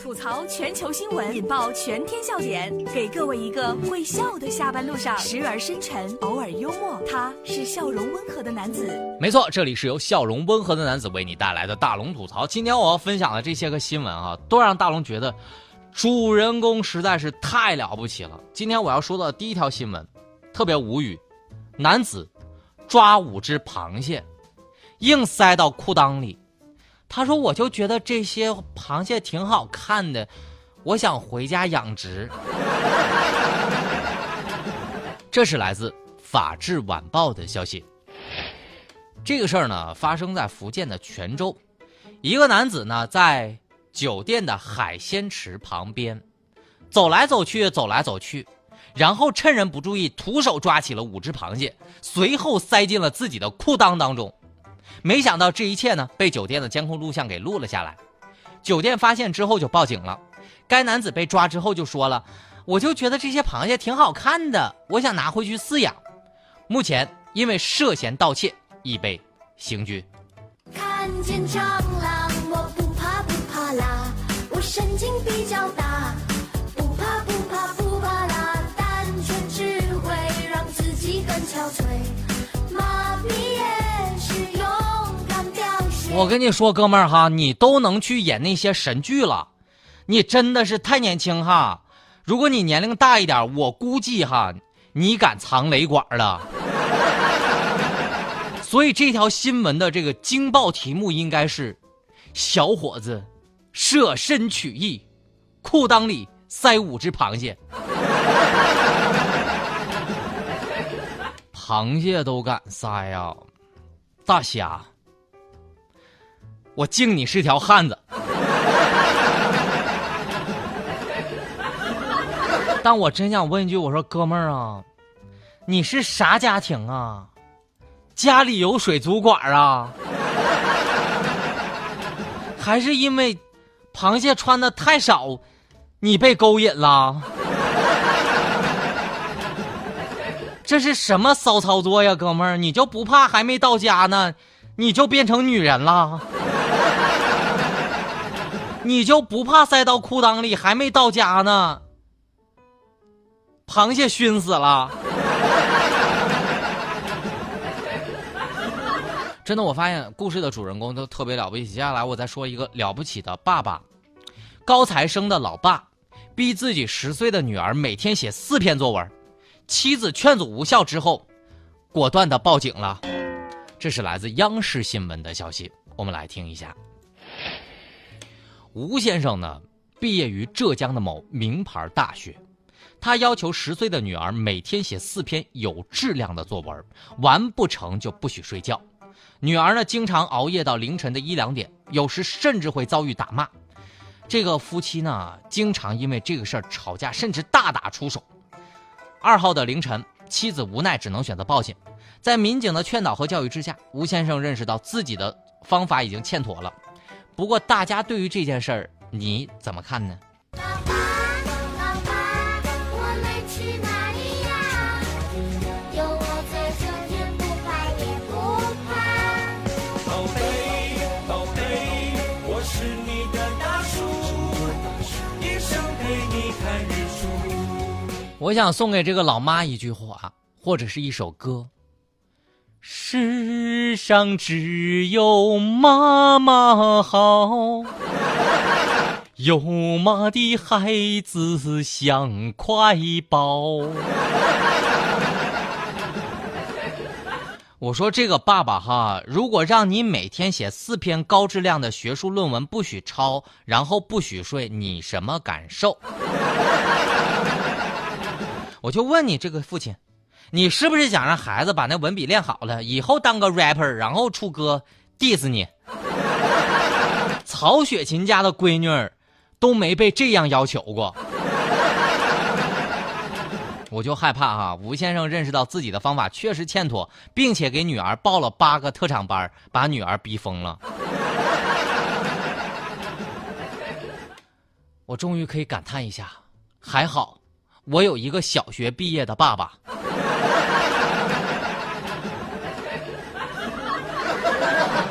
吐槽全球新闻，引爆全天笑点，给各位一个会笑的下班路上，时而深沉，偶尔幽默，他是笑容温和的男子。没错，这里是由笑容温和的男子为你带来的大龙吐槽。今天我要分享的这些个新闻啊，都让大龙觉得主人公实在是太了不起了。今天我要说的第一条新闻，特别无语，男子抓五只螃蟹，硬塞到裤裆里。他说：“我就觉得这些螃蟹挺好看的，我想回家养殖。”这是来自《法制晚报》的消息。这个事儿呢，发生在福建的泉州，一个男子呢在酒店的海鲜池旁边走来走去，走来走去，然后趁人不注意，徒手抓起了五只螃蟹，随后塞进了自己的裤裆当中。没想到这一切呢，被酒店的监控录像给录了下来。酒店发现之后就报警了。该男子被抓之后就说了：“我就觉得这些螃蟹挺好看的，我想拿回去饲养。”目前因为涉嫌盗窃，已被刑拘。看见蟑螂，我不怕不怕啦，我神经比较大，我跟你说，哥们儿哈，你都能去演那些神剧了，你真的是太年轻哈。如果你年龄大一点，我估计哈，你敢藏雷管了。所以这条新闻的这个惊爆题目应该是：小伙子舍身取义，裤裆里塞五只螃蟹，螃蟹都敢塞呀，大虾。我敬你是条汉子，但我真想问一句，我说哥们儿啊，你是啥家庭啊？家里有水族馆啊？还是因为螃蟹穿的太少，你被勾引了？这是什么骚操作呀，哥们儿？你就不怕还没到家呢，你就变成女人了？你就不怕塞到裤裆里还没到家呢？螃蟹熏死了！真的，我发现故事的主人公都特别了不起。接下来我再说一个了不起的爸爸，高材生的老爸，逼自己十岁的女儿每天写四篇作文，妻子劝阻无效之后，果断的报警了。这是来自央视新闻的消息，我们来听一下。吴先生呢，毕业于浙江的某名牌大学，他要求十岁的女儿每天写四篇有质量的作文，完不成就不许睡觉。女儿呢，经常熬夜到凌晨的一两点，有时甚至会遭遇打骂。这个夫妻呢，经常因为这个事儿吵架，甚至大打出手。二号的凌晨，妻子无奈只能选择报警。在民警的劝导和教育之下，吴先生认识到自己的方法已经欠妥了。不过，大家对于这件事儿，你怎么看呢？我想送给这个老妈一句话，或者是一首歌。世上只有妈妈好，有妈的孩子像块宝。我说这个爸爸哈，如果让你每天写四篇高质量的学术论文，不许抄，然后不许睡，你什么感受？我就问你这个父亲。你是不是想让孩子把那文笔练好了，以后当个 rapper，然后出歌 diss 你？曹雪芹家的闺女儿都没被这样要求过，我就害怕哈。吴先生认识到自己的方法确实欠妥，并且给女儿报了八个特长班，把女儿逼疯了。我终于可以感叹一下，还好我有一个小学毕业的爸爸。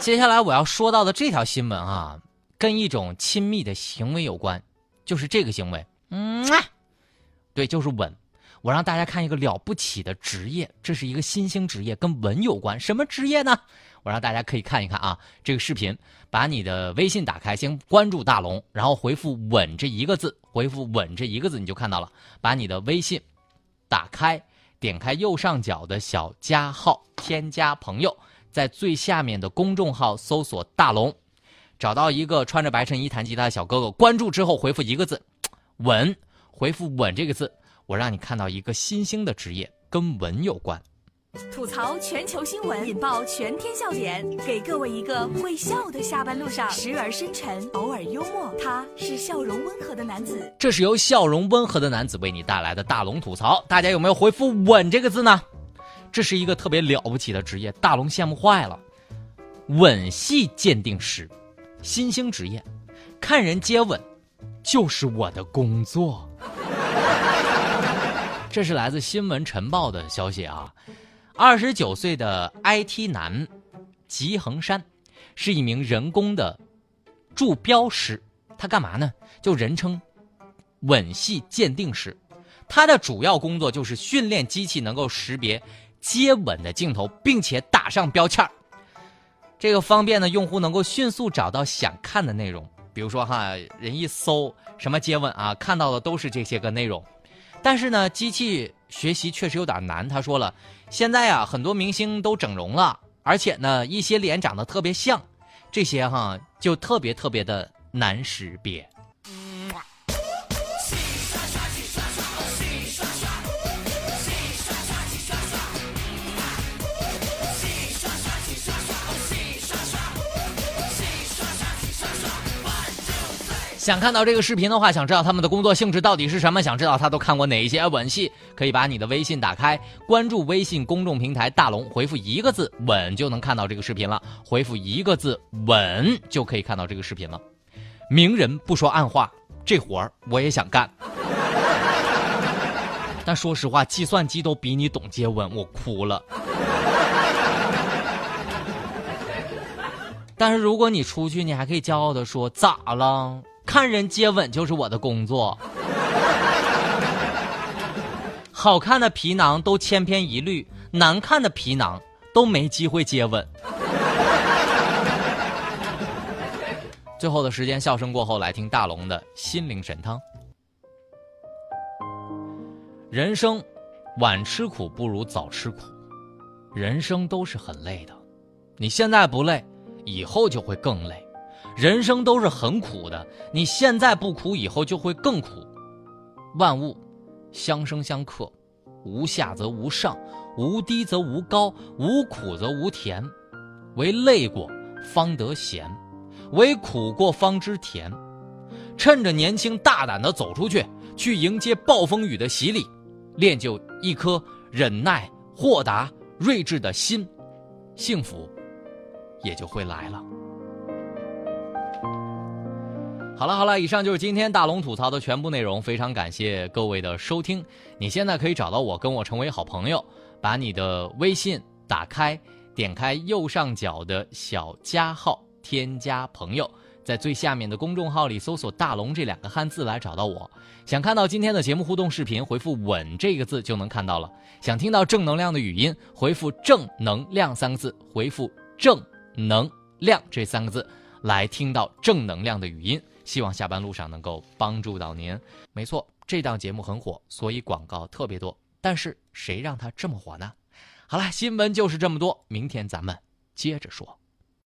接下来我要说到的这条新闻啊，跟一种亲密的行为有关，就是这个行为，嗯，对，就是吻。我让大家看一个了不起的职业，这是一个新兴职业，跟吻有关。什么职业呢？我让大家可以看一看啊，这个视频，把你的微信打开，先关注大龙，然后回复“吻”这一个字，回复“吻”这一个字，你就看到了。把你的微信打开，点开右上角的小加号，添加朋友，在最下面的公众号搜索“大龙”，找到一个穿着白衬衣弹吉他的小哥哥，关注之后回复一个字“稳”，回复“稳”这个字。我让你看到一个新兴的职业，跟稳有关。吐槽全球新闻，引爆全天笑点，给各位一个会笑的下班路上，时而深沉，偶尔幽默。他是笑容温和的男子。这是由笑容温和的男子为你带来的大龙吐槽。大家有没有回复“吻”这个字呢？这是一个特别了不起的职业，大龙羡慕坏了。吻戏鉴定师，新兴职业，看人接吻，就是我的工作。这是来自《新闻晨报》的消息啊！二十九岁的 IT 男吉恒山是一名人工的助标师，他干嘛呢？就人称吻戏鉴定师。他的主要工作就是训练机器能够识别接吻的镜头，并且打上标签这个方便呢，用户能够迅速找到想看的内容。比如说哈，人一搜什么接吻啊，看到的都是这些个内容。但是呢，机器学习确实有点难。他说了，现在啊，很多明星都整容了，而且呢，一些脸长得特别像，这些哈就特别特别的难识别。想看到这个视频的话，想知道他们的工作性质到底是什么？想知道他都看过哪一些吻戏？可以把你的微信打开，关注微信公众平台“大龙”，回复一个字“吻”就能看到这个视频了。回复一个字“吻”就可以看到这个视频了。明人不说暗话，这活儿我也想干。但说实话，计算机都比你懂接吻，我哭了。但是如果你出去，你还可以骄傲的说：“咋了？”看人接吻就是我的工作，好看的皮囊都千篇一律，难看的皮囊都没机会接吻。最后的时间，笑声过后，来听大龙的心灵神汤。人生，晚吃苦不如早吃苦，人生都是很累的，你现在不累，以后就会更累。人生都是很苦的，你现在不苦，以后就会更苦。万物相生相克，无下则无上，无低则无高，无苦则无甜。唯累过方得闲，唯苦过方知甜。趁着年轻，大胆的走出去，去迎接暴风雨的洗礼，练就一颗忍耐、豁达、睿智的心，幸福也就会来了。好了好了，以上就是今天大龙吐槽的全部内容。非常感谢各位的收听。你现在可以找到我，跟我成为好朋友。把你的微信打开，点开右上角的小加号，添加朋友，在最下面的公众号里搜索“大龙”这两个汉字来找到我。想看到今天的节目互动视频，回复“稳”这个字就能看到了。想听到正能量的语音，回复“正能量”三个字，回复“正能量”这三个字来听到正能量的语音。希望下班路上能够帮助到您。没错，这档节目很火，所以广告特别多。但是谁让它这么火呢？好了，新闻就是这么多，明天咱们接着说。